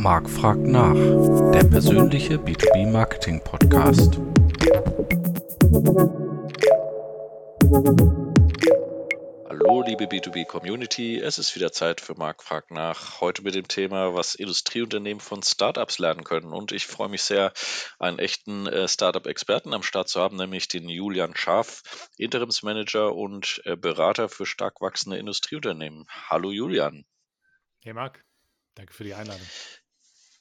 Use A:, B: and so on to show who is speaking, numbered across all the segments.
A: Marc fragt nach, der persönliche B2B Marketing Podcast.
B: Hallo liebe B2B Community, es ist wieder Zeit für Marc fragt nach. Heute mit dem Thema, was Industrieunternehmen von Startups lernen können. Und ich freue mich sehr, einen echten äh, Startup-Experten am Start zu haben, nämlich den Julian Scharf, Interimsmanager und äh, Berater für stark wachsende Industrieunternehmen. Hallo Julian.
C: Hey Marc, danke für die Einladung.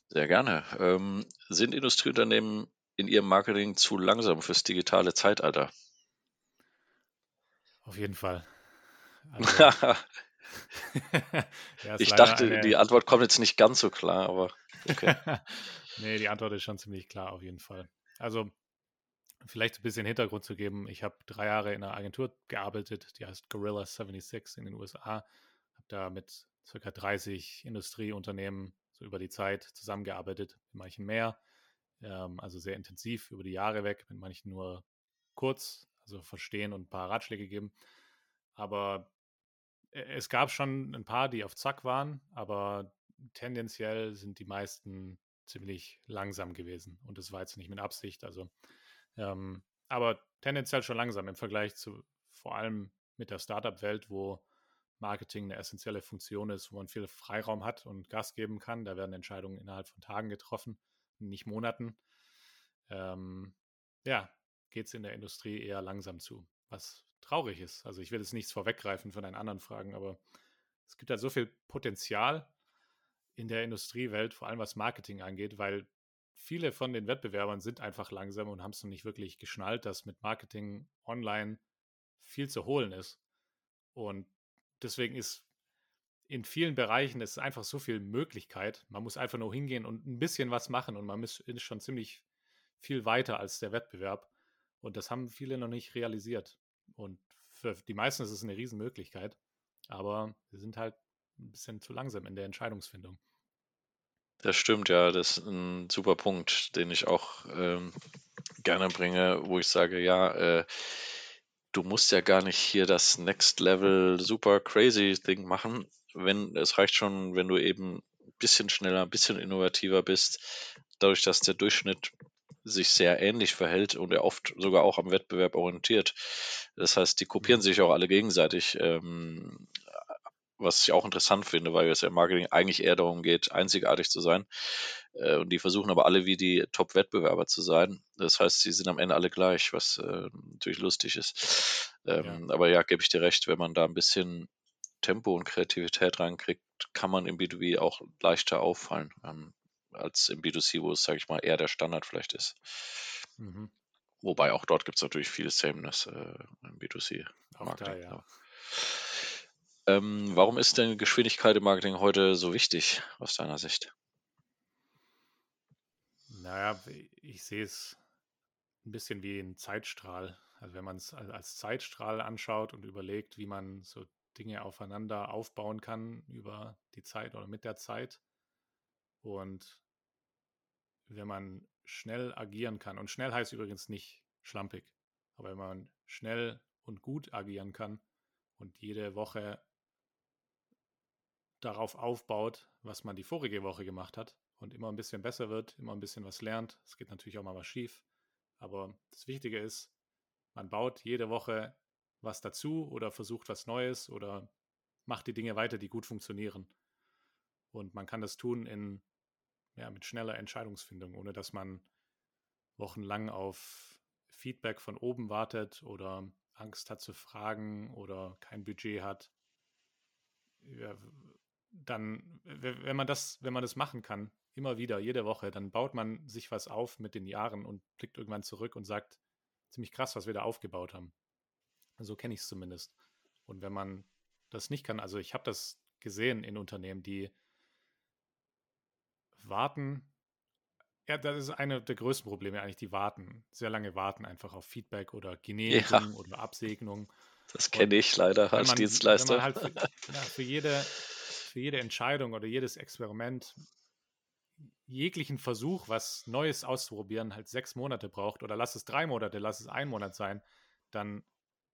B: Sehr gerne. Ähm, sind Industrieunternehmen in ihrem Marketing zu langsam fürs digitale Zeitalter?
C: Auf jeden Fall.
B: Also, ja, ich dachte, eine... die Antwort kommt jetzt nicht ganz so klar, aber okay.
C: nee, die Antwort ist schon ziemlich klar, auf jeden Fall. Also, vielleicht ein bisschen Hintergrund zu geben. Ich habe drei Jahre in einer Agentur gearbeitet, die heißt Gorilla 76 in den USA. Habe da mit circa 30 Industrieunternehmen so über die Zeit zusammengearbeitet, mit manchen mehr, ähm, also sehr intensiv über die Jahre weg, mit manchen nur kurz, also verstehen und ein paar Ratschläge geben. Aber äh, es gab schon ein paar, die auf Zack waren, aber tendenziell sind die meisten ziemlich langsam gewesen. Und das war jetzt nicht mit Absicht. Also, ähm, aber tendenziell schon langsam im Vergleich zu vor allem mit der Startup-Welt, wo Marketing eine essentielle Funktion ist, wo man viel Freiraum hat und Gas geben kann. Da werden Entscheidungen innerhalb von Tagen getroffen, nicht Monaten. Ähm, ja, geht es in der Industrie eher langsam zu, was traurig ist. Also ich will jetzt nichts vorweggreifen von deinen anderen Fragen, aber es gibt halt so viel Potenzial in der Industriewelt, vor allem was Marketing angeht, weil viele von den Wettbewerbern sind einfach langsam und haben es noch nicht wirklich geschnallt, dass mit Marketing online viel zu holen ist. Und deswegen ist in vielen Bereichen ist einfach so viel Möglichkeit. Man muss einfach nur hingehen und ein bisschen was machen und man ist schon ziemlich viel weiter als der Wettbewerb. Und das haben viele noch nicht realisiert. Und für die meisten ist es eine Riesenmöglichkeit. Aber sie sind halt ein bisschen zu langsam in der Entscheidungsfindung.
B: Das stimmt, ja. Das ist ein super Punkt, den ich auch ähm, gerne bringe, wo ich sage, ja, äh, du musst ja gar nicht hier das Next Level super crazy Ding machen. Wenn, es reicht schon, wenn du eben ein bisschen schneller, ein bisschen innovativer bist, dadurch, dass der Durchschnitt sich sehr ähnlich verhält und er oft sogar auch am Wettbewerb orientiert. Das heißt, die kopieren sich auch alle gegenseitig, ähm, was ich auch interessant finde, weil es ja im Marketing eigentlich eher darum geht, einzigartig zu sein. Äh, und die versuchen aber alle wie die Top-Wettbewerber zu sein. Das heißt, sie sind am Ende alle gleich, was äh, natürlich lustig ist. Ähm, ja. Aber ja, gebe ich dir recht, wenn man da ein bisschen Tempo und Kreativität reinkriegt, kann man im B2B auch leichter auffallen. Ähm, als im B2C, wo es, sage ich mal, eher der Standard vielleicht ist. Mhm. Wobei auch dort gibt es natürlich viel Sameness äh, im B2C-Marketing. Ja. Ähm, warum ist denn Geschwindigkeit im Marketing heute so wichtig aus deiner Sicht?
C: Naja, ich sehe es ein bisschen wie ein Zeitstrahl. Also wenn man es als Zeitstrahl anschaut und überlegt, wie man so Dinge aufeinander aufbauen kann über die Zeit oder mit der Zeit. Und wenn man schnell agieren kann, und schnell heißt übrigens nicht schlampig, aber wenn man schnell und gut agieren kann und jede Woche darauf aufbaut, was man die vorige Woche gemacht hat und immer ein bisschen besser wird, immer ein bisschen was lernt. Es geht natürlich auch mal was schief, aber das Wichtige ist, man baut jede Woche was dazu oder versucht was Neues oder macht die Dinge weiter, die gut funktionieren. Und man kann das tun in ja, mit schneller Entscheidungsfindung, ohne dass man wochenlang auf Feedback von oben wartet oder Angst hat zu fragen oder kein Budget hat. Ja, dann, wenn man das, wenn man das machen kann, immer wieder, jede Woche, dann baut man sich was auf mit den Jahren und blickt irgendwann zurück und sagt, ziemlich krass, was wir da aufgebaut haben. So kenne ich es zumindest. Und wenn man das nicht kann, also ich habe das gesehen in Unternehmen, die warten. Ja, das ist eine der größten Probleme eigentlich, die warten, sehr lange warten einfach auf Feedback oder Genehmigung ja. oder Absegnung.
B: Das kenne ich leider als man, Dienstleister. Wenn man halt
C: für, ja, für, jede, für jede Entscheidung oder jedes Experiment jeglichen Versuch, was Neues auszuprobieren, halt sechs Monate braucht oder lass es drei Monate, lass es ein Monat sein, dann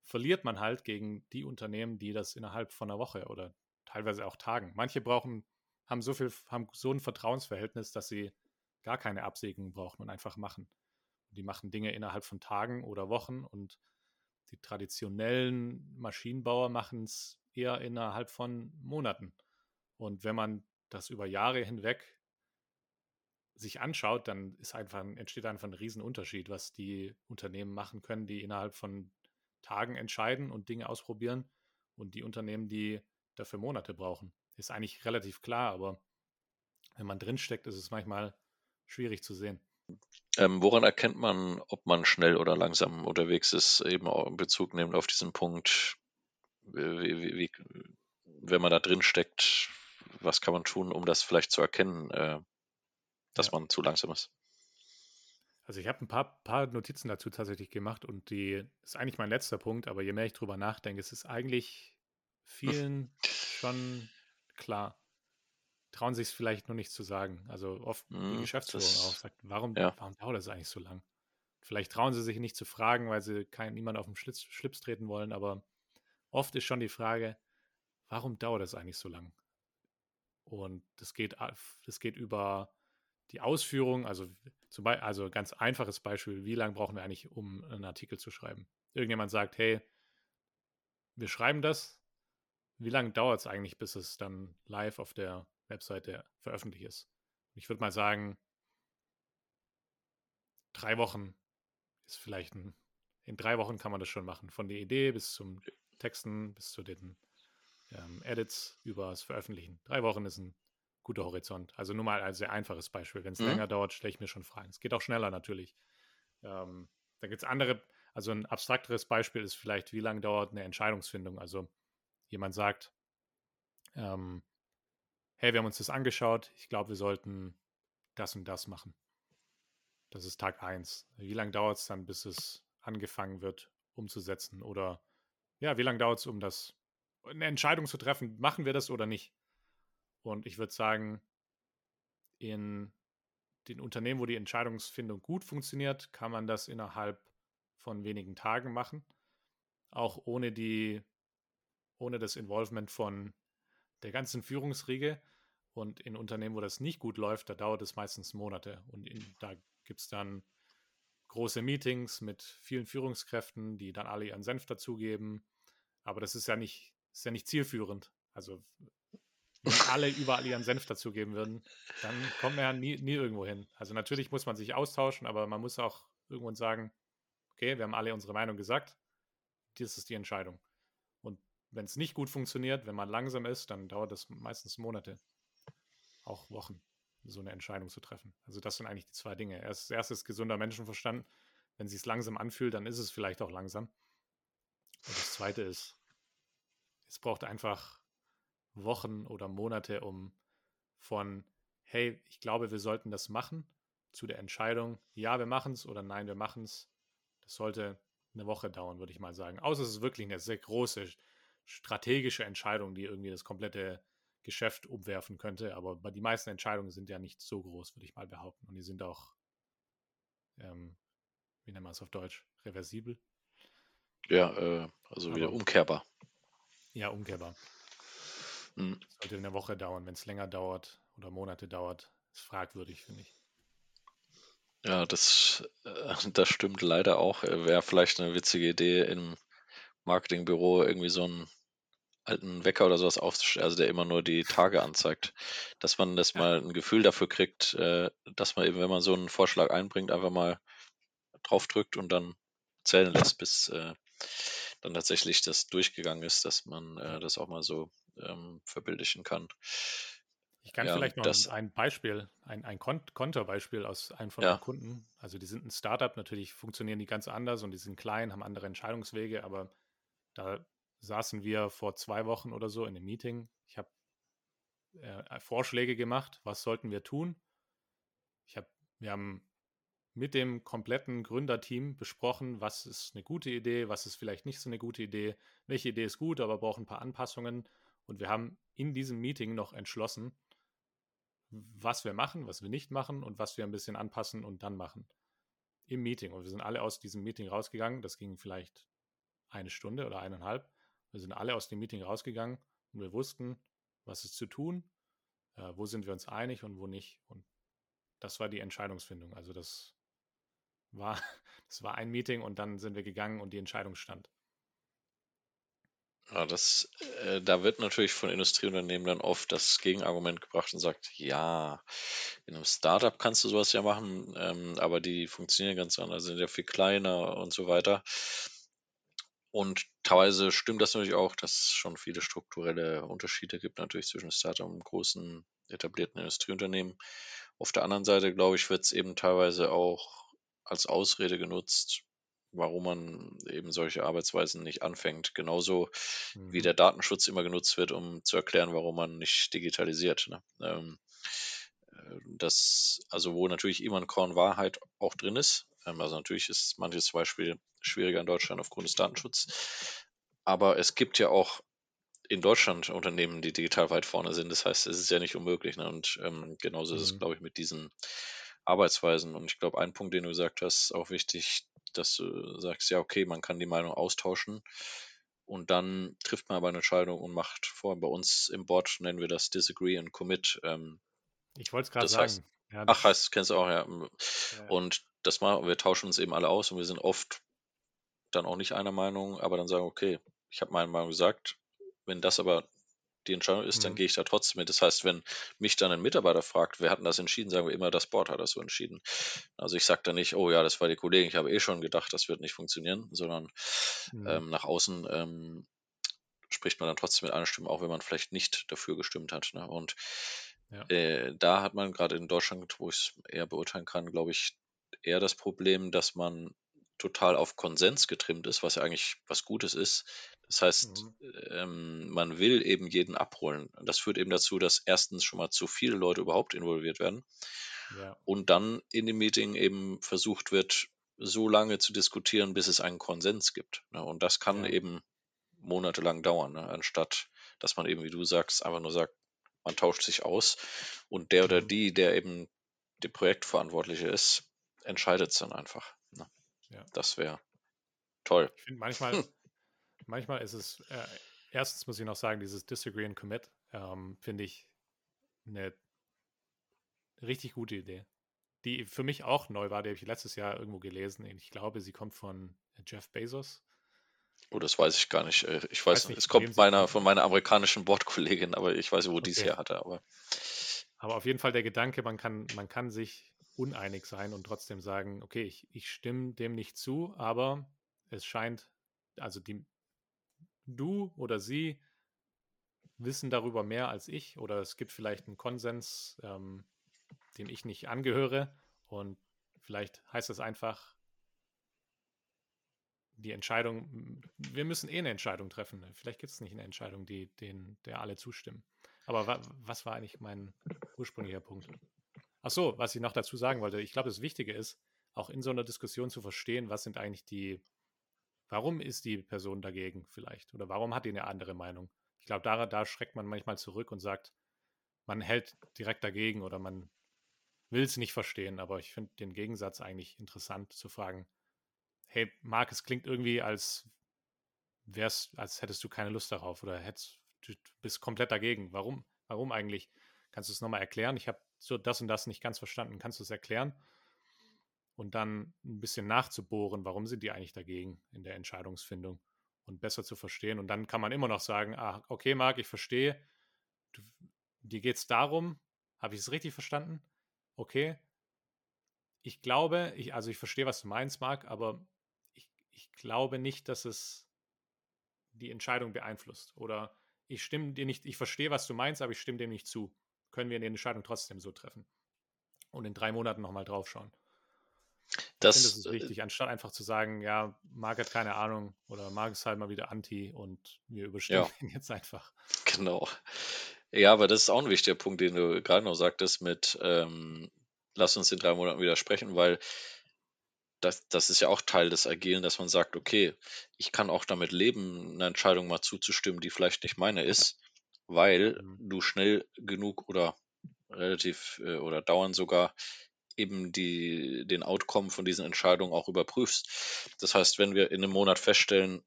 C: verliert man halt gegen die Unternehmen, die das innerhalb von einer Woche oder teilweise auch Tagen. Manche brauchen haben so viel, haben so ein Vertrauensverhältnis, dass sie gar keine Absägen brauchen und einfach machen. Die machen Dinge innerhalb von Tagen oder Wochen und die traditionellen Maschinenbauer machen es eher innerhalb von Monaten. Und wenn man das über Jahre hinweg sich anschaut, dann ist einfach, entsteht einfach ein Riesenunterschied, was die Unternehmen machen können, die innerhalb von Tagen entscheiden und Dinge ausprobieren und die Unternehmen, die dafür Monate brauchen. Ist eigentlich relativ klar, aber wenn man drinsteckt, ist es manchmal schwierig zu sehen.
B: Ähm, woran erkennt man, ob man schnell oder langsam unterwegs ist, eben auch in Bezug nehmend auf diesen Punkt, wie, wie, wie, wenn man da drin steckt, was kann man tun, um das vielleicht zu erkennen, äh, dass ja. man zu langsam ist?
C: Also ich habe ein paar, paar Notizen dazu tatsächlich gemacht und die ist eigentlich mein letzter Punkt, aber je mehr ich drüber nachdenke, es ist eigentlich vielen schon klar. Trauen sich es vielleicht nur nicht zu sagen. Also oft die hm, Geschäftsführung auch sagt, warum, ja. warum dauert das eigentlich so lang? Vielleicht trauen sie sich nicht zu fragen, weil sie kein, niemand auf den Schlips, Schlips treten wollen, aber oft ist schon die Frage, warum dauert das eigentlich so lang? Und das geht, das geht über die Ausführung, also zum Beispiel, also ganz einfaches Beispiel, wie lange brauchen wir eigentlich, um einen Artikel zu schreiben? Irgendjemand sagt, hey, wir schreiben das. Wie lange dauert es eigentlich, bis es dann live auf der Webseite veröffentlicht ist? Ich würde mal sagen, drei Wochen ist vielleicht ein, in drei Wochen kann man das schon machen. Von der Idee bis zum Texten, bis zu den ähm, Edits über das Veröffentlichen. Drei Wochen ist ein guter Horizont. Also nur mal ein sehr einfaches Beispiel. Wenn es mhm. länger dauert, stelle ich mir schon Fragen. Es geht auch schneller natürlich. Ähm, da gibt es andere, also ein abstrakteres Beispiel ist vielleicht, wie lange dauert eine Entscheidungsfindung. Also jemand sagt, ähm, hey, wir haben uns das angeschaut, ich glaube, wir sollten das und das machen. Das ist Tag 1. Wie lange dauert es dann, bis es angefangen wird, umzusetzen? Oder ja, wie lange dauert es, um das eine Entscheidung zu treffen, machen wir das oder nicht? Und ich würde sagen, in den Unternehmen, wo die Entscheidungsfindung gut funktioniert, kann man das innerhalb von wenigen Tagen machen. Auch ohne die, ohne das Involvement von der ganzen Führungsriege. Und in Unternehmen, wo das nicht gut läuft, da dauert es meistens Monate. Und in, da gibt es dann große Meetings mit vielen Führungskräften, die dann alle ihren Senf dazugeben. Aber das ist ja nicht, ist ja nicht zielführend. Also wenn alle überall ihren Senf dazugeben würden, dann kommen wir ja nie, nie irgendwo hin. Also natürlich muss man sich austauschen, aber man muss auch irgendwann sagen, okay, wir haben alle unsere Meinung gesagt, das ist die Entscheidung. Und wenn es nicht gut funktioniert, wenn man langsam ist, dann dauert das meistens Monate, auch Wochen, so eine Entscheidung zu treffen. Also das sind eigentlich die zwei Dinge. Erst, erstes gesunder Menschenverstand. Wenn es sich langsam anfühlt, dann ist es vielleicht auch langsam. Und das zweite ist, es braucht einfach Wochen oder Monate, um von, hey, ich glaube, wir sollten das machen, zu der Entscheidung, ja, wir machen es oder nein, wir machen es. Das sollte eine Woche dauern, würde ich mal sagen. Außer es ist wirklich eine sehr große strategische Entscheidung, die irgendwie das komplette Geschäft umwerfen könnte. Aber die meisten Entscheidungen sind ja nicht so groß, würde ich mal behaupten. Und die sind auch, ähm, wie nennt man es auf Deutsch, reversibel.
B: Ja, äh, also Aber, wieder umkehrbar.
C: Ja, umkehrbar. Mhm. Sollte eine Woche dauern. Wenn es länger dauert oder Monate dauert, ist fragwürdig, finde ich.
B: Ja, das, äh, das stimmt leider auch. Äh, wäre vielleicht eine witzige Idee im Marketingbüro irgendwie so einen alten Wecker oder sowas aufzustellen, also der immer nur die Tage anzeigt. Dass man das ja. mal ein Gefühl dafür kriegt, äh, dass man eben, wenn man so einen Vorschlag einbringt, einfach mal draufdrückt und dann zählen lässt, bis dann tatsächlich das durchgegangen ist, dass man das auch mal so ähm, verbildlichen kann.
C: Ich kann ja, vielleicht noch das, ein Beispiel, ein, ein Konterbeispiel aus einem von ja. meinen Kunden. Also die sind ein Startup, natürlich funktionieren die ganz anders und die sind klein, haben andere Entscheidungswege, aber da saßen wir vor zwei Wochen oder so in einem Meeting. Ich habe äh, Vorschläge gemacht, was sollten wir tun. Ich hab, wir haben mit dem kompletten Gründerteam besprochen, was ist eine gute Idee, was ist vielleicht nicht so eine gute Idee, welche Idee ist gut, aber braucht ein paar Anpassungen. Und wir haben in diesem Meeting noch entschlossen, was wir machen, was wir nicht machen und was wir ein bisschen anpassen und dann machen. Im Meeting. Und wir sind alle aus diesem Meeting rausgegangen. Das ging vielleicht eine Stunde oder eineinhalb. Wir sind alle aus dem Meeting rausgegangen und wir wussten, was ist zu tun. Äh, wo sind wir uns einig und wo nicht? Und das war die Entscheidungsfindung. Also das war, das war ein Meeting und dann sind wir gegangen und die Entscheidung stand.
B: Ja, das, äh, da wird natürlich von Industrieunternehmen dann oft das Gegenargument gebracht und sagt, ja, in einem Startup kannst du sowas ja machen, ähm, aber die funktionieren ganz anders, sind ja viel kleiner und so weiter. Und teilweise stimmt das natürlich auch, dass es schon viele strukturelle Unterschiede gibt, natürlich zwischen Startup und großen etablierten Industrieunternehmen. Auf der anderen Seite, glaube ich, wird es eben teilweise auch als Ausrede genutzt, warum man eben solche Arbeitsweisen nicht anfängt. Genauso mhm. wie der Datenschutz immer genutzt wird, um zu erklären, warum man nicht digitalisiert. Ne? Ähm, äh, das, also wo natürlich immer ein Korn Wahrheit auch drin ist. Ähm, also natürlich ist manches Beispiel schwieriger in Deutschland aufgrund des Datenschutzes. Aber es gibt ja auch in Deutschland Unternehmen, die digital weit vorne sind. Das heißt, es ist ja nicht unmöglich. Ne? Und ähm, genauso mhm. ist es, mhm. glaube ich, mit diesen Arbeitsweisen. Und ich glaube, ein Punkt, den du gesagt hast, ist auch wichtig, dass du sagst, ja, okay, man kann die Meinung austauschen. Und dann trifft man aber eine Entscheidung und macht vor. Bei uns im Board nennen wir das Disagree and Commit. Ähm,
C: ich wollte es gerade sagen.
B: Heißt, ja, ach, heißt, kennst du auch, ja. ja. Und das mal, wir tauschen uns eben alle aus und wir sind oft dann auch nicht einer Meinung, aber dann sagen, okay, ich habe meine Meinung gesagt. Wenn das aber die Entscheidung ist, mhm. dann gehe ich da trotzdem mit. Das heißt, wenn mich dann ein Mitarbeiter fragt, wer hat denn das entschieden, sagen wir immer, das Board hat das so entschieden. Also ich sage da nicht, oh ja, das war die Kollegin, ich habe eh schon gedacht, das wird nicht funktionieren, sondern mhm. ähm, nach außen ähm, spricht man dann trotzdem mit einer Stimme, auch wenn man vielleicht nicht dafür gestimmt hat. Ne? Und ja. äh, da hat man gerade in Deutschland, wo ich es eher beurteilen kann, glaube ich, eher das Problem, dass man total auf Konsens getrimmt ist, was ja eigentlich was Gutes ist. Das heißt, mhm. ähm, man will eben jeden abholen. Das führt eben dazu, dass erstens schon mal zu viele Leute überhaupt involviert werden ja. und dann in dem Meeting eben versucht wird, so lange zu diskutieren, bis es einen Konsens gibt. Ne? Und das kann ja. eben monatelang dauern, ne? anstatt dass man eben, wie du sagst, einfach nur sagt, man tauscht sich aus und der oder mhm. die, der eben der Projektverantwortliche ist, entscheidet es dann einfach. Ne? Ja. Das wäre toll.
C: Ich finde manchmal, hm. Manchmal ist es, äh, erstens muss ich noch sagen, dieses Disagree and Commit ähm, finde ich eine richtig gute Idee. Die für mich auch neu war, die habe ich letztes Jahr irgendwo gelesen. Ich glaube, sie kommt von Jeff Bezos.
B: Oh, das weiß ich gar nicht. Äh, ich weiß, weiß nicht, es kommt meiner, von meiner amerikanischen Bordkollegin, aber ich weiß wo okay. die es her hatte. Aber.
C: aber auf jeden Fall der Gedanke, man kann, man kann sich uneinig sein und trotzdem sagen, okay, ich, ich stimme dem nicht zu, aber es scheint, also die, du oder sie wissen darüber mehr als ich oder es gibt vielleicht einen Konsens, ähm, dem ich nicht angehöre und vielleicht heißt es einfach, die Entscheidung, wir müssen eh eine Entscheidung treffen. Vielleicht gibt es nicht eine Entscheidung, die, den, der alle zustimmen. Aber wa, was war eigentlich mein ursprünglicher Punkt? Ach so, was ich noch dazu sagen wollte, ich glaube, das Wichtige ist, auch in so einer Diskussion zu verstehen, was sind eigentlich die, warum ist die Person dagegen vielleicht oder warum hat die eine andere Meinung? Ich glaube, da, da schreckt man manchmal zurück und sagt, man hält direkt dagegen oder man will es nicht verstehen, aber ich finde den Gegensatz eigentlich interessant zu fragen, hey, Marc, es klingt irgendwie, als wär's, als hättest du keine Lust darauf oder hättest, du bist komplett dagegen. Warum? Warum eigentlich? Kannst du es nochmal erklären? Ich habe so das und das nicht ganz verstanden. Kannst du es erklären? Und dann ein bisschen nachzubohren, warum sind die eigentlich dagegen in der Entscheidungsfindung und besser zu verstehen. Und dann kann man immer noch sagen, ah, okay, Marc, ich verstehe, du, dir geht es darum, habe ich es richtig verstanden? Okay. Ich glaube, ich, also ich verstehe, was du meinst, Marc, aber ich, ich glaube nicht, dass es die Entscheidung beeinflusst. Oder ich stimme dir nicht, ich verstehe, was du meinst, aber ich stimme dem nicht zu können wir die Entscheidung trotzdem so treffen. Und in drei Monaten nochmal draufschauen. Das, ich finde, das ist äh, wichtig, anstatt einfach zu sagen, ja, Marc hat keine Ahnung oder Marc ist halt mal wieder Anti und wir überstimmen ja. ihn jetzt einfach.
B: Genau. Ja, aber das ist auch ein wichtiger Punkt, den du gerade noch sagtest mit, ähm, lass uns in drei Monaten wieder sprechen, weil das, das ist ja auch Teil des Agilen, dass man sagt, okay, ich kann auch damit leben, eine Entscheidung mal zuzustimmen, die vielleicht nicht meine ist weil mhm. du schnell genug oder relativ äh, oder dauernd sogar eben die, den Outcome von diesen Entscheidungen auch überprüfst. Das heißt, wenn wir in einem Monat feststellen,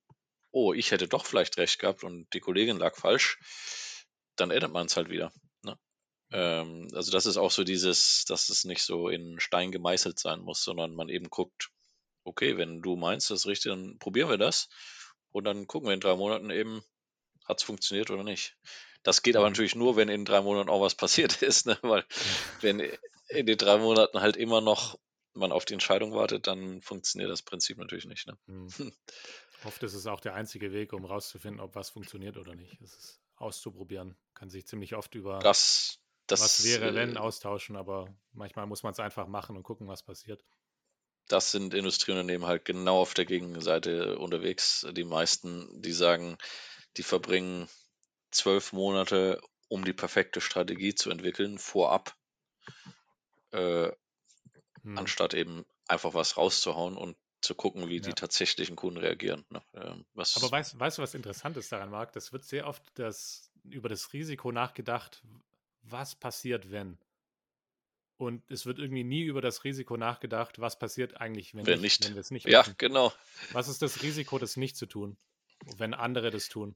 B: oh, ich hätte doch vielleicht recht gehabt und die Kollegin lag falsch, dann ändert man es halt wieder. Ne? Ähm, also das ist auch so dieses, dass es nicht so in Stein gemeißelt sein muss, sondern man eben guckt, okay, wenn du meinst, das ist richtig, dann probieren wir das und dann gucken wir in drei Monaten eben, hat es funktioniert oder nicht. Das geht aber mhm. natürlich nur, wenn in drei Monaten auch was passiert ist, ne? weil wenn in den drei Monaten halt immer noch man auf die Entscheidung wartet, dann funktioniert das Prinzip natürlich nicht. Ne?
C: Mhm. Oft ist es auch der einzige Weg, um rauszufinden, ob was funktioniert oder nicht. Es ist auszuprobieren. Kann sich ziemlich oft über
B: das, das,
C: was wäre, wenn äh, austauschen, aber manchmal muss man es einfach machen und gucken, was passiert.
B: Das sind Industrieunternehmen halt genau auf der Gegenseite unterwegs. Die meisten, die sagen, die verbringen zwölf Monate, um die perfekte Strategie zu entwickeln, vorab, äh, hm. anstatt eben einfach was rauszuhauen und zu gucken, wie ja. die tatsächlichen Kunden reagieren. Ne?
C: Ähm, Aber weißt, weißt du, was interessant ist daran, Marc? Das wird sehr oft das, über das Risiko nachgedacht, was passiert, wenn. Und es wird irgendwie nie über das Risiko nachgedacht, was passiert eigentlich, wenn,
B: wenn nicht,
C: wenn
B: wir es nicht Ja, machen. genau.
C: Was ist das Risiko, das nicht zu tun, wenn andere das tun?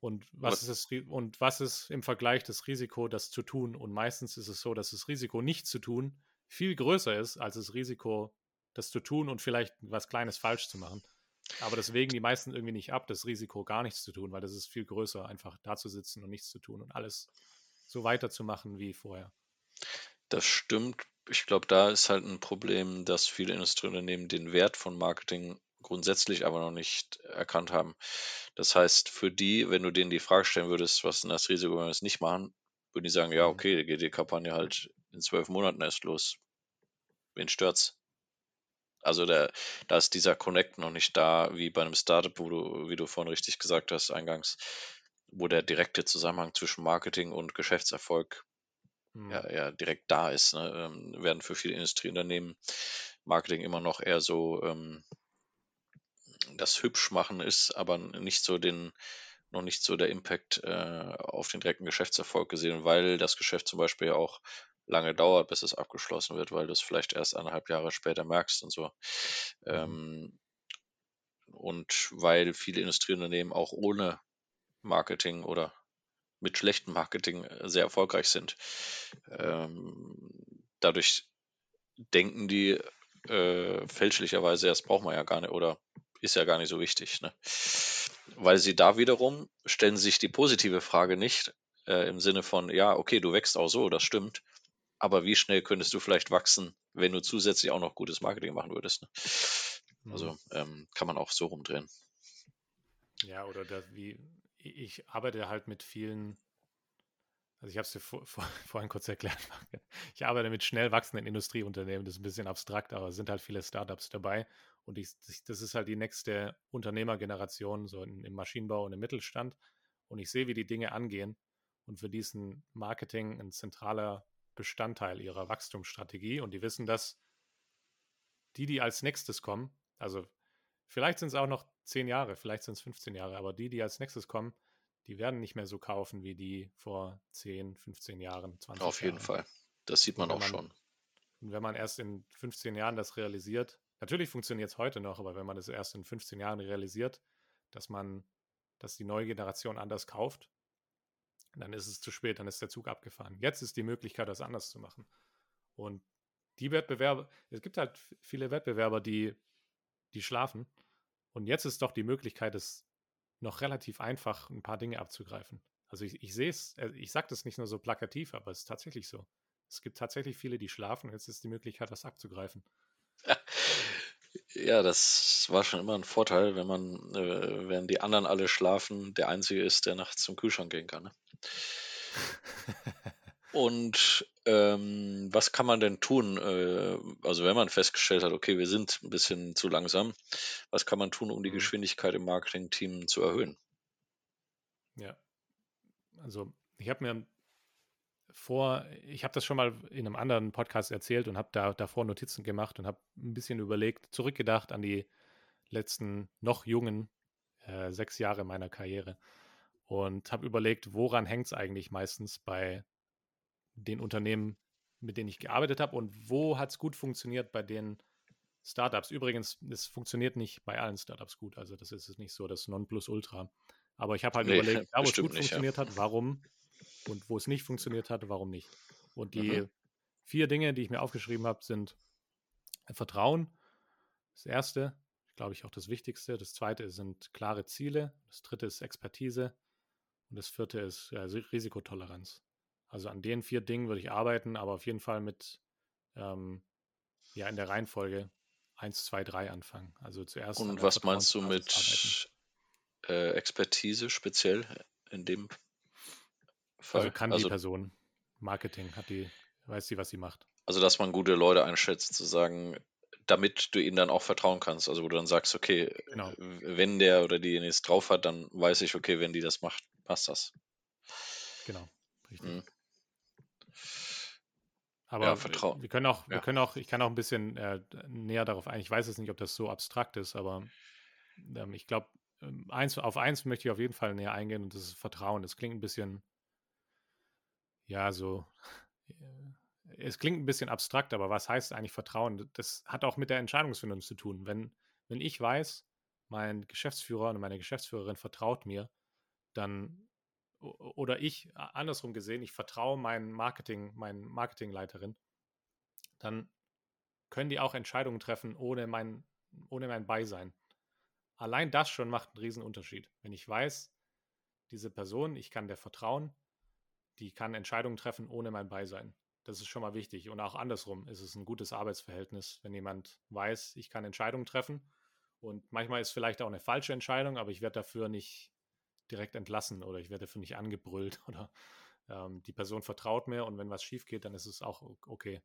C: Und was, was, ist das, und was ist im Vergleich das Risiko, das zu tun? Und meistens ist es so, dass das Risiko nicht zu tun viel größer ist als das Risiko, das zu tun und vielleicht was Kleines falsch zu machen. Aber das wägen die meisten irgendwie nicht ab, das Risiko gar nichts zu tun, weil das ist viel größer, einfach da zu sitzen und nichts zu tun und alles so weiterzumachen wie vorher.
B: Das stimmt. Ich glaube, da ist halt ein Problem, dass viele Industrieunternehmen den Wert von Marketing grundsätzlich aber noch nicht erkannt haben. Das heißt, für die, wenn du denen die Frage stellen würdest, was ist denn das Risiko, wenn wir es nicht machen, würden die sagen, ja, mhm. okay, geht die Kampagne halt in zwölf Monaten erst los. Wen stört's? Also der, da ist dieser Connect noch nicht da, wie bei einem Startup, wo du, wie du vorhin richtig gesagt hast, eingangs, wo der direkte Zusammenhang zwischen Marketing und Geschäftserfolg ja, ja direkt da ist. Ne? Ähm, werden für viele Industrieunternehmen Marketing immer noch eher so ähm, das hübsch machen ist, aber nicht so den, noch nicht so der Impact äh, auf den direkten Geschäftserfolg gesehen, weil das Geschäft zum Beispiel ja auch lange dauert, bis es abgeschlossen wird, weil du es vielleicht erst eineinhalb Jahre später merkst und so. Mhm. Ähm, und weil viele Industrieunternehmen auch ohne Marketing oder mit schlechtem Marketing äh, sehr erfolgreich sind. Ähm, dadurch denken die äh, fälschlicherweise, das braucht man ja gar nicht oder ist ja gar nicht so wichtig. Ne? Weil sie da wiederum stellen sich die positive Frage nicht äh, im Sinne von, ja, okay, du wächst auch so, das stimmt, aber wie schnell könntest du vielleicht wachsen, wenn du zusätzlich auch noch gutes Marketing machen würdest? Ne? Also mhm. ähm, kann man auch so rumdrehen.
C: Ja, oder da, wie, ich arbeite halt mit vielen, also ich habe es dir vor, vor, vorhin kurz erklärt, ich arbeite mit schnell wachsenden Industrieunternehmen, das ist ein bisschen abstrakt, aber es sind halt viele Startups dabei und ich, das ist halt die nächste Unternehmergeneration, so im Maschinenbau und im Mittelstand und ich sehe, wie die Dinge angehen und für diesen Marketing ein zentraler Bestandteil ihrer Wachstumsstrategie und die wissen, dass die, die als nächstes kommen, also vielleicht sind es auch noch 10 Jahre, vielleicht sind es 15 Jahre, aber die, die als nächstes kommen, die werden nicht mehr so kaufen wie die vor 10, 15 Jahren, 20
B: Auf jeden
C: Jahren.
B: Fall. Das sieht man auch man, schon.
C: Und wenn man erst in 15 Jahren das realisiert, natürlich funktioniert es heute noch, aber wenn man das erst in 15 Jahren realisiert, dass man, dass die neue Generation anders kauft, dann ist es zu spät, dann ist der Zug abgefahren. Jetzt ist die Möglichkeit, das anders zu machen. Und die Wettbewerber, es gibt halt viele Wettbewerber, die, die schlafen und jetzt ist doch die Möglichkeit, es noch relativ einfach ein paar Dinge abzugreifen. Also ich, ich sehe es, äh, ich sage das nicht nur so plakativ, aber es ist tatsächlich so. Es gibt tatsächlich viele, die schlafen jetzt ist die Möglichkeit, das abzugreifen.
B: Ja, das war schon immer ein Vorteil, wenn man, äh, während die anderen alle schlafen, der Einzige ist, der nachts zum Kühlschrank gehen kann. Ne? Und ähm, was kann man denn tun? Äh, also wenn man festgestellt hat, okay, wir sind ein bisschen zu langsam, was kann man tun, um die mhm. Geschwindigkeit im Marketing-Team zu erhöhen?
C: Ja, also ich habe mir vor, ich habe das schon mal in einem anderen Podcast erzählt und habe da davor Notizen gemacht und habe ein bisschen überlegt, zurückgedacht an die letzten noch jungen äh, sechs Jahre meiner Karriere und habe überlegt, woran hängt es eigentlich meistens bei den Unternehmen, mit denen ich gearbeitet habe und wo hat es gut funktioniert bei den Startups. Übrigens, es funktioniert nicht bei allen Startups gut, also das ist nicht so das Nonplusultra. Aber ich habe halt nee, überlegt, da wo es gut nicht, funktioniert ja. hat, warum und wo es nicht funktioniert hat, warum nicht. Und die
B: Mhm.
C: vier Dinge, die ich mir aufgeschrieben habe, sind Vertrauen, das erste, glaube ich auch das Wichtigste. Das zweite sind klare Ziele. Das dritte ist Expertise. Und das vierte ist ja, Risikotoleranz. Also an den vier Dingen würde ich arbeiten, aber auf jeden Fall mit, ähm, ja, in der Reihenfolge 1, 2, 3 anfangen. Also zuerst.
B: Und was meinst du mit äh, Expertise speziell in dem
C: Fall? Also kann also, die Person Marketing, hat die, weiß sie, was sie macht.
B: Also, dass man gute Leute einschätzt, zu sagen, damit du ihnen dann auch vertrauen kannst. Also, wo du dann sagst, okay, genau. wenn der oder die es drauf hat, dann weiß ich, okay, wenn die das macht, passt das.
C: Genau, richtig. Mhm. Aber ja, wir können auch, ja. wir können auch, ich kann auch ein bisschen äh, näher darauf ein. Ich weiß jetzt nicht, ob das so abstrakt ist, aber ähm, ich glaube, ähm, eins, auf eins möchte ich auf jeden Fall näher eingehen und das ist Vertrauen. Das klingt ein bisschen, ja, so, äh, es klingt ein bisschen abstrakt, aber was heißt eigentlich Vertrauen? Das hat auch mit der Entscheidungsfindung zu tun. Wenn, wenn ich weiß, mein Geschäftsführer und meine Geschäftsführerin vertraut mir, dann oder ich andersrum gesehen, ich vertraue meinen Marketing, meinen Marketingleiterin, dann können die auch Entscheidungen treffen ohne mein, ohne mein Beisein. Allein das schon macht einen riesen Unterschied. Wenn ich weiß, diese Person, ich kann der vertrauen, die kann Entscheidungen treffen ohne mein Beisein. Das ist schon mal wichtig. Und auch andersrum ist es ein gutes Arbeitsverhältnis, wenn jemand weiß, ich kann Entscheidungen treffen. Und manchmal ist vielleicht auch eine falsche Entscheidung, aber ich werde dafür nicht direkt entlassen oder ich werde dafür nicht angebrüllt oder ähm, die Person vertraut mir und wenn was schief geht, dann ist es auch okay.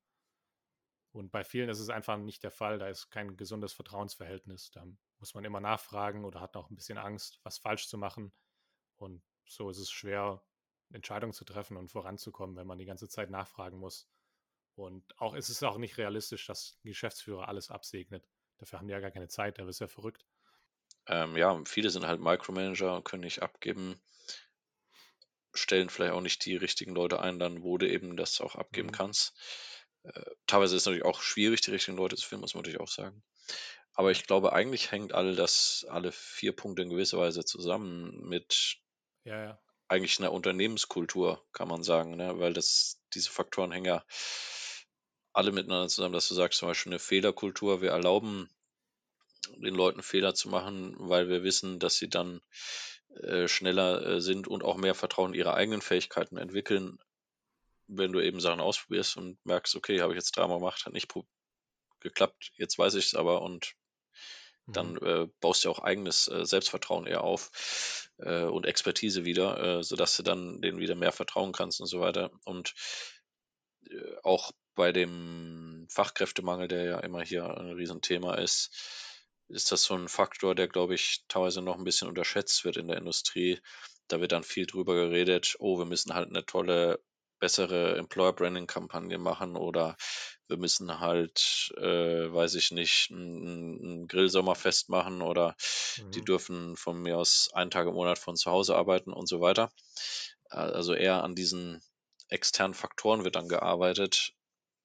C: Und bei vielen ist es einfach nicht der Fall. Da ist kein gesundes Vertrauensverhältnis. Da muss man immer nachfragen oder hat auch ein bisschen Angst, was falsch zu machen. Und so ist es schwer, Entscheidungen zu treffen und voranzukommen, wenn man die ganze Zeit nachfragen muss. Und auch ist es auch nicht realistisch, dass ein Geschäftsführer alles absegnet. Dafür haben die ja gar keine Zeit, der ist ja verrückt.
B: Ähm, ja, viele sind halt Micromanager und können nicht abgeben, stellen vielleicht auch nicht die richtigen Leute ein, dann wo du eben das auch abgeben mhm. kannst. Äh, teilweise ist es natürlich auch schwierig, die richtigen Leute zu finden, muss man natürlich auch sagen. Aber ich glaube, eigentlich hängt all das, alle vier Punkte in gewisser Weise zusammen mit
C: ja, ja.
B: Eigentlich einer Unternehmenskultur, kann man sagen, ne? weil das, diese Faktoren hängen ja alle miteinander zusammen, dass du sagst, zum Beispiel eine Fehlerkultur, wir erlauben den Leuten Fehler zu machen, weil wir wissen, dass sie dann äh, schneller äh, sind und auch mehr Vertrauen in ihre eigenen Fähigkeiten entwickeln, wenn du eben Sachen ausprobierst und merkst, okay, habe ich jetzt dreimal gemacht, hat nicht geklappt, jetzt weiß ich es aber und dann mhm. äh, baust du auch eigenes äh, Selbstvertrauen eher auf äh, und Expertise wieder, äh, sodass du dann denen wieder mehr vertrauen kannst und so weiter. Und äh, auch bei dem Fachkräftemangel, der ja immer hier ein Riesenthema ist, ist das so ein Faktor, der, glaube ich, teilweise noch ein bisschen unterschätzt wird in der Industrie. Da wird dann viel drüber geredet, oh, wir müssen halt eine tolle, bessere Employer Branding Kampagne machen oder wir müssen halt, äh, weiß ich nicht, ein, ein Grillsommerfest machen oder mhm. die dürfen von mir aus einen Tag im Monat von zu Hause arbeiten und so weiter. Also eher an diesen externen Faktoren wird dann gearbeitet,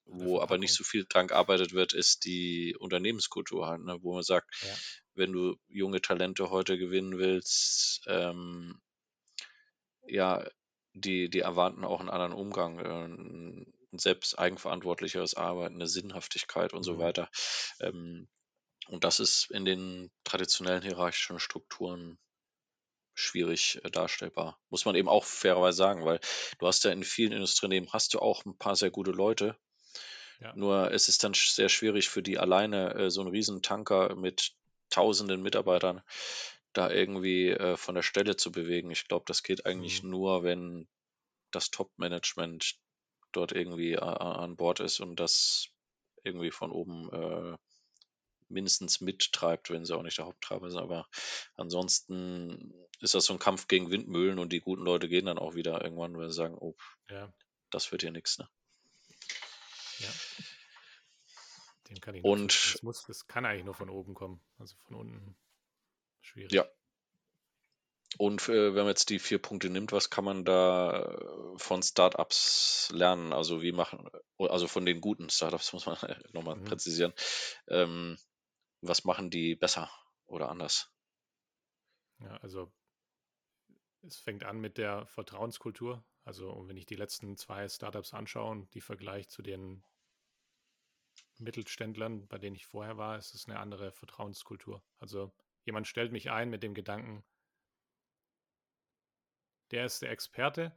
B: wo aber nicht so viel dran gearbeitet wird, ist die Unternehmenskultur halt, ne? wo man sagt, ja. wenn du junge Talente heute gewinnen willst, ähm, ja, die, die erwarten auch einen anderen Umgang, äh, ein selbst eigenverantwortlicheres Arbeiten, eine Sinnhaftigkeit und mhm. so weiter. Ähm, und das ist in den traditionellen hierarchischen Strukturen schwierig äh, darstellbar. Muss man eben auch fairerweise sagen, weil du hast ja in vielen Industrieunternehmen hast du auch ein paar sehr gute Leute, ja. Nur es ist dann sehr schwierig für die alleine äh, so einen riesen Tanker mit tausenden Mitarbeitern da irgendwie äh, von der Stelle zu bewegen. Ich glaube, das geht eigentlich mhm. nur, wenn das Top-Management dort irgendwie äh, an Bord ist und das irgendwie von oben äh, mindestens mittreibt, wenn sie auch nicht der Haupttreiber sind. Aber ansonsten ist das so ein Kampf gegen Windmühlen und die guten Leute gehen dann auch wieder irgendwann, weil sie sagen, oh, ja. das wird hier nichts. Ne?
C: Ja.
B: Den kann ich und
C: das, muss, das kann eigentlich nur von oben kommen. Also von unten schwierig.
B: Ja. Und äh, wenn man jetzt die vier Punkte nimmt, was kann man da äh, von Startups lernen? Also wie machen, also von den guten Startups muss man nochmal mhm. präzisieren. Ähm, was machen die besser oder anders?
C: Ja, also es fängt an mit der Vertrauenskultur. Also, und wenn ich die letzten zwei Startups anschaue und die Vergleich zu den Mittelständlern, bei denen ich vorher war, ist es eine andere Vertrauenskultur. Also, jemand stellt mich ein mit dem Gedanken, der ist der Experte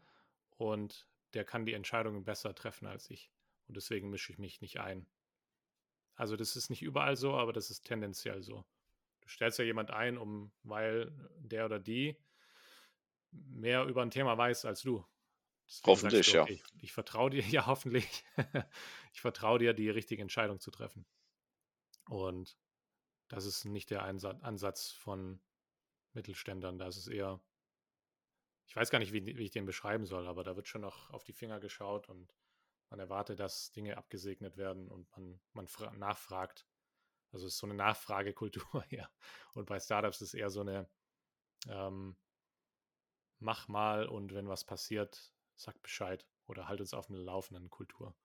C: und der kann die Entscheidungen besser treffen als ich. Und deswegen mische ich mich nicht ein. Also das ist nicht überall so, aber das ist tendenziell so. Du stellst ja jemand ein, um, weil der oder die mehr über ein Thema weiß als du.
B: Deswegen hoffentlich, du, okay,
C: ja. Ich, ich vertraue dir, ja, hoffentlich. ich vertraue dir, die richtige Entscheidung zu treffen. Und das ist nicht der Ansatz von Mittelständlern. Das ist eher, ich weiß gar nicht, wie, wie ich den beschreiben soll, aber da wird schon noch auf die Finger geschaut und man erwartet, dass Dinge abgesegnet werden und man, man nachfragt. Also es ist so eine Nachfragekultur hier. Und bei Startups ist es eher so eine ähm, Mach mal und wenn was passiert, sag Bescheid oder halt uns auf dem Laufenden Kultur.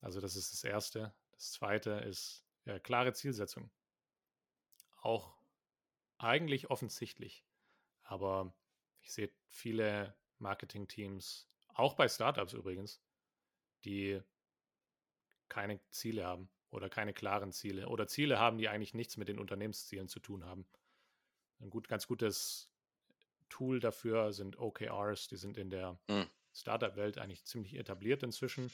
C: Also das ist das Erste. Das Zweite ist ja, klare Zielsetzung. Auch eigentlich offensichtlich, aber ich sehe viele Marketing-Teams, auch bei Startups übrigens, die keine Ziele haben oder keine klaren Ziele oder Ziele haben, die eigentlich nichts mit den Unternehmenszielen zu tun haben. Ein gut, ganz gutes Tool dafür sind OKRs, die sind in der mhm. Startup-Welt eigentlich ziemlich etabliert inzwischen.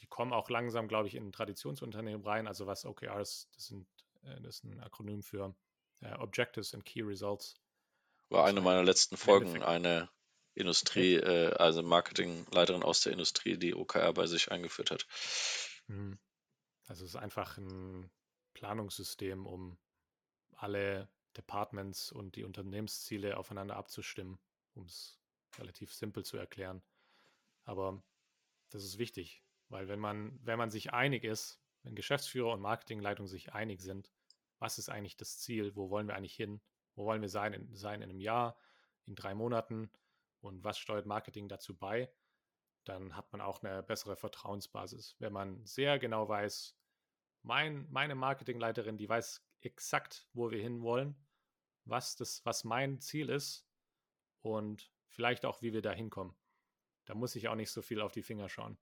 C: Die kommen auch langsam, glaube ich, in Traditionsunternehmen rein. Also was OKRs, das, sind, äh, das ist ein Akronym für uh, Objectives and Key Results.
B: War eine meiner letzten Folgen eine Industrie, äh, also Marketingleiterin aus der Industrie, die OKR bei sich eingeführt hat.
C: Mhm. Also es ist einfach ein Planungssystem, um alle Departments und die Unternehmensziele aufeinander abzustimmen, um es relativ simpel zu erklären. Aber das ist wichtig, weil wenn man, wenn man sich einig ist, wenn Geschäftsführer und Marketingleitung sich einig sind, was ist eigentlich das Ziel, wo wollen wir eigentlich hin, wo wollen wir sein in, sein in einem Jahr, in drei Monaten und was steuert Marketing dazu bei, dann hat man auch eine bessere Vertrauensbasis. Wenn man sehr genau weiß, mein, meine Marketingleiterin, die weiß exakt, wo wir hinwollen, was, was mein Ziel ist und vielleicht auch, wie wir da hinkommen. Da muss ich auch nicht so viel auf die Finger schauen,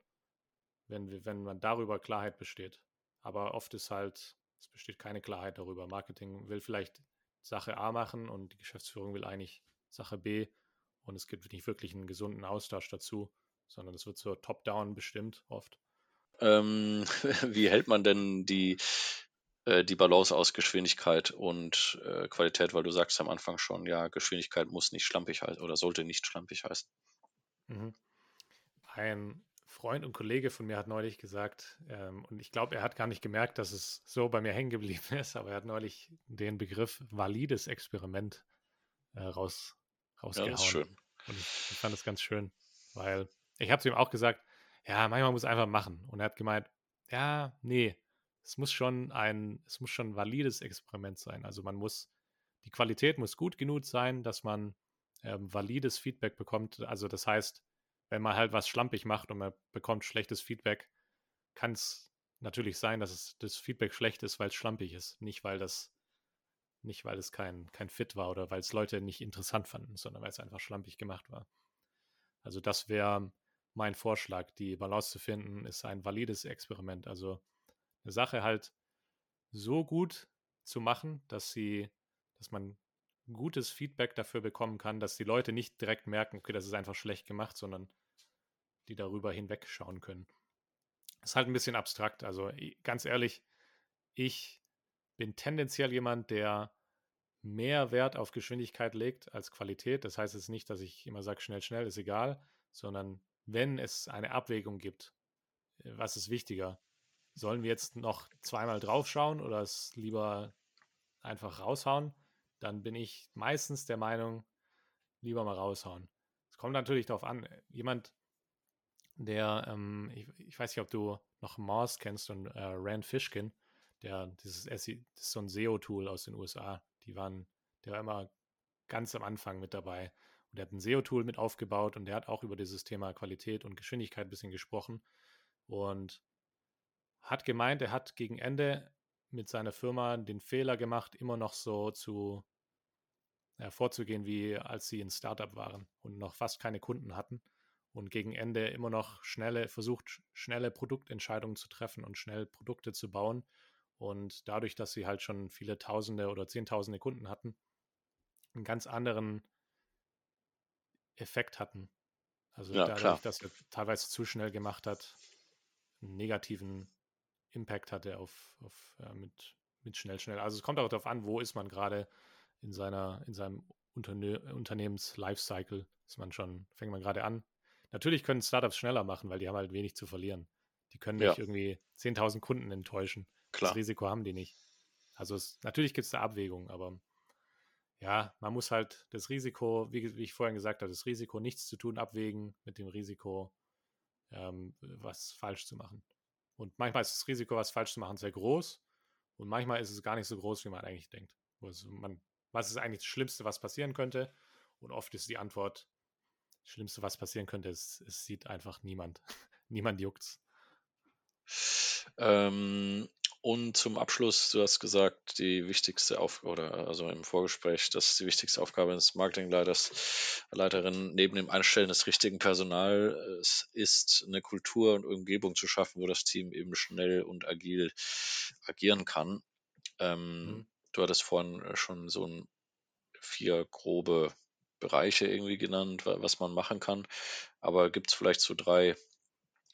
C: wenn, wenn man darüber Klarheit besteht. Aber oft ist halt, es besteht keine Klarheit darüber. Marketing will vielleicht Sache A machen und die Geschäftsführung will eigentlich Sache B und es gibt nicht wirklich einen gesunden Austausch dazu, sondern es wird so top-down bestimmt oft.
B: Ähm, wie hält man denn die, äh, die Balance aus Geschwindigkeit und äh, Qualität? Weil du sagst am Anfang schon, ja, Geschwindigkeit muss nicht schlampig heißen oder sollte nicht schlampig heißen.
C: Mhm. Ein Freund und Kollege von mir hat neulich gesagt, ähm, und ich glaube, er hat gar nicht gemerkt, dass es so bei mir hängen geblieben ist, aber er hat neulich den Begriff valides Experiment äh, raus, rausgehauen. Ja, das ist schön. Und ich, ich fand das ganz schön, weil ich habe zu ihm auch gesagt, ja, manchmal muss einfach machen. Und er hat gemeint, ja, nee, es muss schon ein, es muss schon ein valides Experiment sein. Also man muss, die Qualität muss gut genug sein, dass man ähm, valides Feedback bekommt. Also das heißt, wenn man halt was schlampig macht und man bekommt schlechtes Feedback, kann es natürlich sein, dass es das Feedback schlecht ist, weil es schlampig ist. Nicht, weil das, nicht weil es kein, kein Fit war oder weil es Leute nicht interessant fanden, sondern weil es einfach schlampig gemacht war. Also das wäre mein Vorschlag. Die Balance zu finden, ist ein valides Experiment. Also eine Sache halt so gut zu machen, dass sie, dass man gutes Feedback dafür bekommen kann, dass die Leute nicht direkt merken, okay, das ist einfach schlecht gemacht, sondern die darüber hinwegschauen können. Das ist halt ein bisschen abstrakt. Also ganz ehrlich, ich bin tendenziell jemand, der mehr Wert auf Geschwindigkeit legt als Qualität. Das heißt jetzt nicht, dass ich immer sage, schnell, schnell ist egal, sondern wenn es eine Abwägung gibt, äh, was ist wichtiger? Sollen wir jetzt noch zweimal draufschauen oder es lieber einfach raushauen? Dann bin ich meistens der Meinung, lieber mal raushauen. Es kommt natürlich darauf an. Jemand, der, ähm, ich, ich, weiß nicht, ob du noch Mars kennst und äh, Rand Fishkin, der, dieses, das ist so ein SEO-Tool aus den USA. Die waren, der war immer ganz am Anfang mit dabei. Und der hat ein SEO-Tool mit aufgebaut und der hat auch über dieses Thema Qualität und Geschwindigkeit ein bisschen gesprochen. Und hat gemeint, er hat gegen Ende mit seiner Firma den Fehler gemacht, immer noch so zu äh, vorzugehen, wie als sie ein Startup waren und noch fast keine Kunden hatten und gegen Ende immer noch schnelle, versucht, schnelle Produktentscheidungen zu treffen und schnell Produkte zu bauen. Und dadurch, dass sie halt schon viele Tausende oder Zehntausende Kunden hatten, einen ganz anderen Effekt hatten. Also ja, dadurch, klar. dass er teilweise zu schnell gemacht hat, einen negativen Impact hatte auf, auf ja, mit, mit schnell, schnell. Also es kommt auch darauf an, wo ist man gerade in seiner, in seinem Unterne Unternehmens-Lifecycle. Ist man schon, fängt man gerade an. Natürlich können Startups schneller machen, weil die haben halt wenig zu verlieren. Die können nicht ja. irgendwie 10.000 Kunden enttäuschen. Klar. Das Risiko haben die nicht. Also es, natürlich gibt es da Abwägungen, aber ja, man muss halt das Risiko, wie, wie, ich vorhin gesagt habe, das Risiko, nichts zu tun, abwägen mit dem Risiko, ähm, was falsch zu machen. Und manchmal ist das Risiko, was falsch zu machen, sehr groß. Und manchmal ist es gar nicht so groß, wie man eigentlich denkt. Also man, was ist eigentlich das Schlimmste, was passieren könnte? Und oft ist die Antwort, das Schlimmste, was passieren könnte, ist, es sieht einfach niemand. niemand juckt's.
B: Ähm, und zum Abschluss, du hast gesagt, die wichtigste Aufgabe, oder also im Vorgespräch, dass die wichtigste Aufgabe des Marketingleiters, Leiterin neben dem Einstellen des richtigen Personals ist, eine Kultur und Umgebung zu schaffen, wo das Team eben schnell und agil agieren kann. Ähm, mhm. Du hattest vorhin schon so ein vier grobe Bereiche irgendwie genannt, was man machen kann. Aber gibt es vielleicht so drei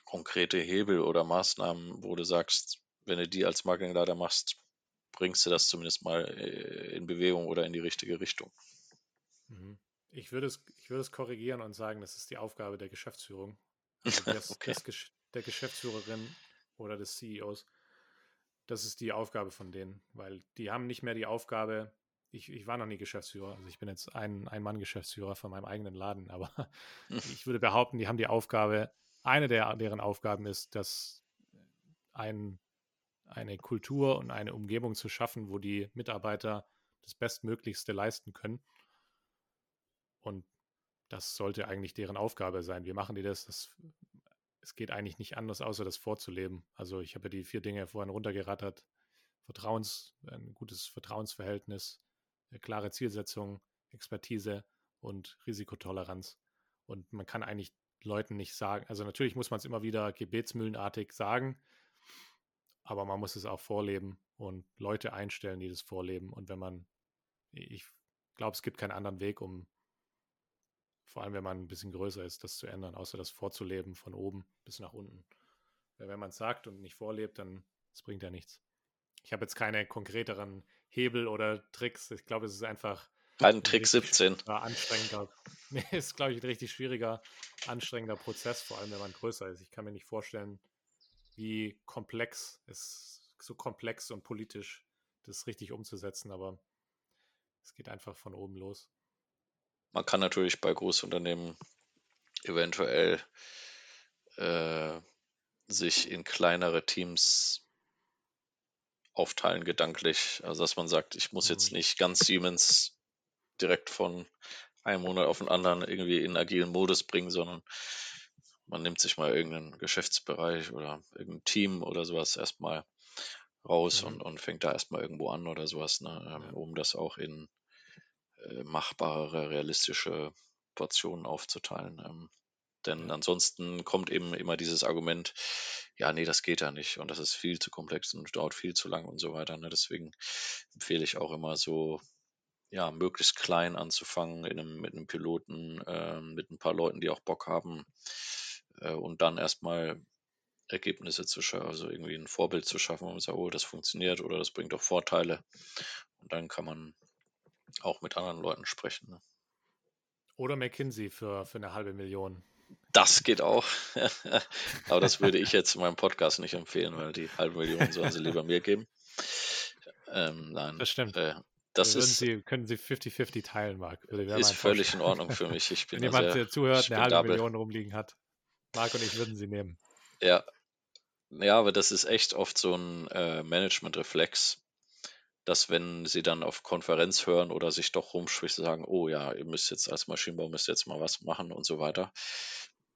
B: konkrete Hebel oder Maßnahmen, wo du sagst, wenn du die als Marketingleiter machst, bringst du das zumindest mal äh, in Bewegung oder in die richtige Richtung.
C: Mhm. Ich würde es, ich würde es korrigieren und sagen, das ist die Aufgabe der Geschäftsführung. Also des, okay. des, der Geschäftsführerin oder des CEOs. Das ist die Aufgabe von denen, weil die haben nicht mehr die Aufgabe, ich, ich war noch nie Geschäftsführer, also ich bin jetzt ein, ein Mann-Geschäftsführer von meinem eigenen Laden, aber ich würde behaupten, die haben die Aufgabe, eine der, deren Aufgaben ist, dass ein eine Kultur und eine Umgebung zu schaffen, wo die Mitarbeiter das Bestmöglichste leisten können. Und das sollte eigentlich deren Aufgabe sein. Wir machen die das, das es geht eigentlich nicht anders, außer das vorzuleben. Also ich habe ja die vier Dinge vorhin runtergerattert. Vertrauens, ein gutes Vertrauensverhältnis, eine klare Zielsetzung, Expertise und Risikotoleranz. Und man kann eigentlich Leuten nicht sagen, also natürlich muss man es immer wieder gebetsmühlenartig sagen, aber man muss es auch vorleben und Leute einstellen, die das vorleben. Und wenn man, ich glaube, es gibt keinen anderen Weg, um, vor allem wenn man ein bisschen größer ist, das zu ändern, außer das vorzuleben von oben bis nach unten. Weil wenn man es sagt und nicht vorlebt, dann es bringt ja nichts. Ich habe jetzt keine konkreteren Hebel oder Tricks. Ich glaube, es ist einfach.
B: Ein Trick 17.
C: Anstrengender. Nee, ist, glaube ich, ein richtig schwieriger, anstrengender Prozess, vor allem wenn man größer ist. Ich kann mir nicht vorstellen, wie komplex es so komplex und politisch das richtig umzusetzen, aber es geht einfach von oben los.
B: Man kann natürlich bei Großunternehmen eventuell äh, sich in kleinere Teams aufteilen gedanklich. Also dass man sagt, ich muss jetzt mhm. nicht ganz Siemens direkt von einem Monat auf den anderen irgendwie in agilen Modus bringen, sondern man nimmt sich mal irgendeinen Geschäftsbereich oder irgendein Team oder sowas erstmal raus mhm. und, und fängt da erstmal irgendwo an oder sowas, ne, ähm, um das auch in machbare, realistische Portionen aufzuteilen. Ähm, denn ansonsten kommt eben immer dieses Argument, ja, nee, das geht ja nicht und das ist viel zu komplex und dauert viel zu lang und so weiter. Ne? Deswegen empfehle ich auch immer so, ja, möglichst klein anzufangen in einem, mit einem Piloten, äh, mit ein paar Leuten, die auch Bock haben, äh, und dann erstmal Ergebnisse zu schaffen, also irgendwie ein Vorbild zu schaffen, man sagt, oh, das funktioniert oder das bringt doch Vorteile. Und dann kann man auch mit anderen Leuten sprechen. Ne?
C: Oder McKinsey für, für eine halbe Million.
B: Das geht auch. Aber das würde ich jetzt in meinem Podcast nicht empfehlen, weil die halbe Million sollen sie lieber mir geben.
C: Ähm, nein, das stimmt. Äh, das ist, sie, können Sie 50-50 teilen, Marc?
B: Ist völlig in Ordnung für mich. Ich bin
C: Wenn jemand, der zuhört, eine halbe Million rumliegen hat, Marc und ich würden sie nehmen.
B: Ja. Ja, aber das ist echt oft so ein äh, Management-Reflex, dass wenn sie dann auf Konferenz hören oder sich doch rumspricht, sagen, oh ja, ihr müsst jetzt als Maschinenbau müsst jetzt mal was machen und so weiter,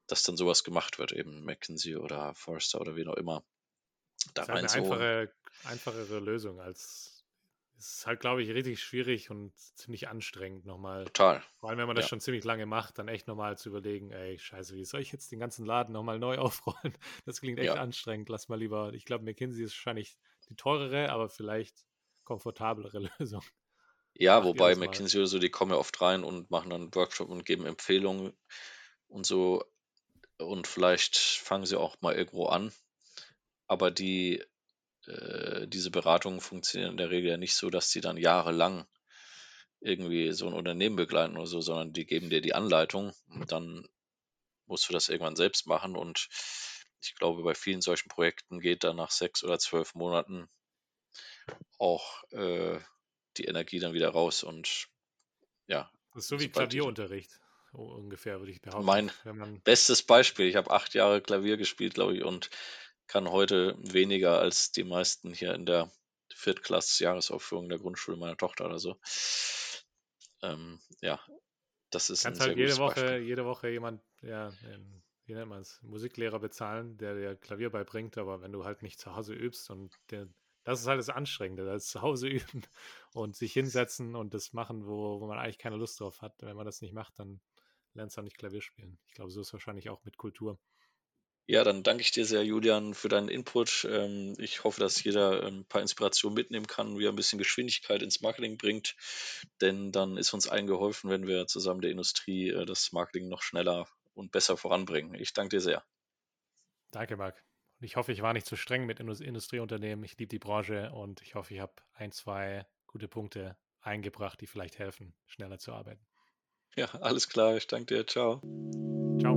B: dass dann sowas gemacht wird, eben McKinsey oder Forrester oder wie auch immer.
C: Da das ist eine einfache, einfachere Lösung als es ist halt, glaube ich, richtig schwierig und ziemlich anstrengend nochmal.
B: Total.
C: Vor allem, wenn man das
B: Ja.
C: schon ziemlich lange macht, dann echt nochmal zu überlegen, ey, scheiße, wie soll ich jetzt den ganzen Laden nochmal neu aufrollen? Das klingt echt
B: Ja.
C: anstrengend. Lass mal lieber, ich glaube, McKinsey ist wahrscheinlich die teurere, aber vielleicht komfortablere Lösung.
B: Ja, wobei. McKinsey oder so, die kommen ja oft rein und machen dann einen Workshop und geben Empfehlungen und so. Und vielleicht fangen sie auch mal irgendwo an. Aber die, äh, diese Beratungen funktionieren in der Regel ja nicht so, dass die dann jahrelang irgendwie so ein Unternehmen begleiten oder so, sondern die geben dir die Anleitung und dann musst du das irgendwann selbst machen. Und ich glaube, bei vielen solchen Projekten geht dann nach sechs oder zwölf Monaten auch äh, die Energie dann wieder raus und ja,
C: Das ist so wie Klavierunterricht, ungefähr, würde ich behaupten.
B: Mein- bestes Beispiel. Ich habe acht Jahre Klavier gespielt, glaube ich, und kann heute weniger als die meisten hier in der Viertklass-Jahresaufführung der Grundschule meiner Tochter oder so. Ähm, ja, das ist ein
C: kannst
B: sehr
C: halt jede
B: gutes
C: Woche,
B: Beispiel.
C: jede Woche jemand, ja, ähm, wie nennt man es, Musiklehrer bezahlen, der dir Klavier beibringt, aber wenn du halt nicht zu Hause übst und der, das ist halt das Anstrengende, das zu Hause üben und sich hinsetzen und das machen, wo, wo man eigentlich keine Lust drauf hat. Wenn man das nicht macht, dann lernst du auch nicht Klavier spielen. Ich glaube, so ist es wahrscheinlich auch mit Kultur.
B: Ja, dann danke ich dir sehr, Julian, für deinen Input. Ähm, ich hoffe, dass jeder ähm, ein paar Inspirationen mitnehmen kann, wie er ein bisschen Geschwindigkeit ins Marketing bringt. Denn dann ist uns allen geholfen, wenn wir zusammen der Industrie äh, das Marketing noch schneller und besser voranbringen. Ich danke dir sehr.
C: Danke, Marc. Und ich hoffe, ich war nicht zu streng mit Indus- Industrieunternehmen. Ich liebe die Branche und ich hoffe, ich habe ein, zwei gute Punkte eingebracht, die vielleicht helfen, schneller zu arbeiten.
B: Ja, alles klar. Ich danke dir. Ciao.
C: Ciao.